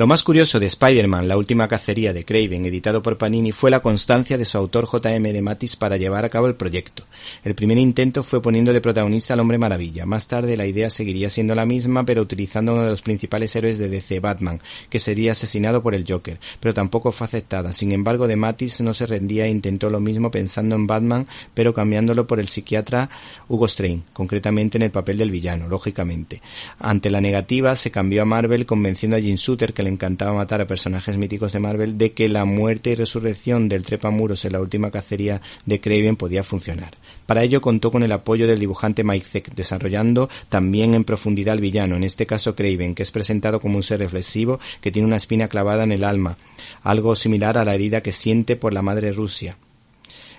Lo más curioso de Spider-Man, la última cacería de Craven, editado por Panini, fue la constancia de su autor J.M. de Matis para llevar a cabo el proyecto. El primer intento fue poniendo de protagonista al Hombre Maravilla. Más tarde la idea seguiría siendo la misma, pero utilizando uno de los principales héroes de DC, Batman, que sería asesinado por el Joker, pero tampoco fue aceptada. Sin embargo, de Matis no se rendía e intentó lo mismo pensando en Batman, pero cambiándolo por el psiquiatra Hugo Strain, concretamente en el papel del villano, lógicamente. Ante la negativa, se cambió a Marvel convenciendo a Jim Shooter que le encantaba matar a personajes míticos de Marvel de que la muerte y resurrección del trepamuros en la última cacería de Craven podía funcionar. Para ello contó con el apoyo del dibujante Mike desarrollando también en profundidad al villano, en este caso Craven, que es presentado como un ser reflexivo que tiene una espina clavada en el alma, algo similar a la herida que siente por la madre Rusia,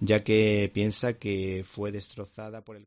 ya que piensa que fue destrozada por el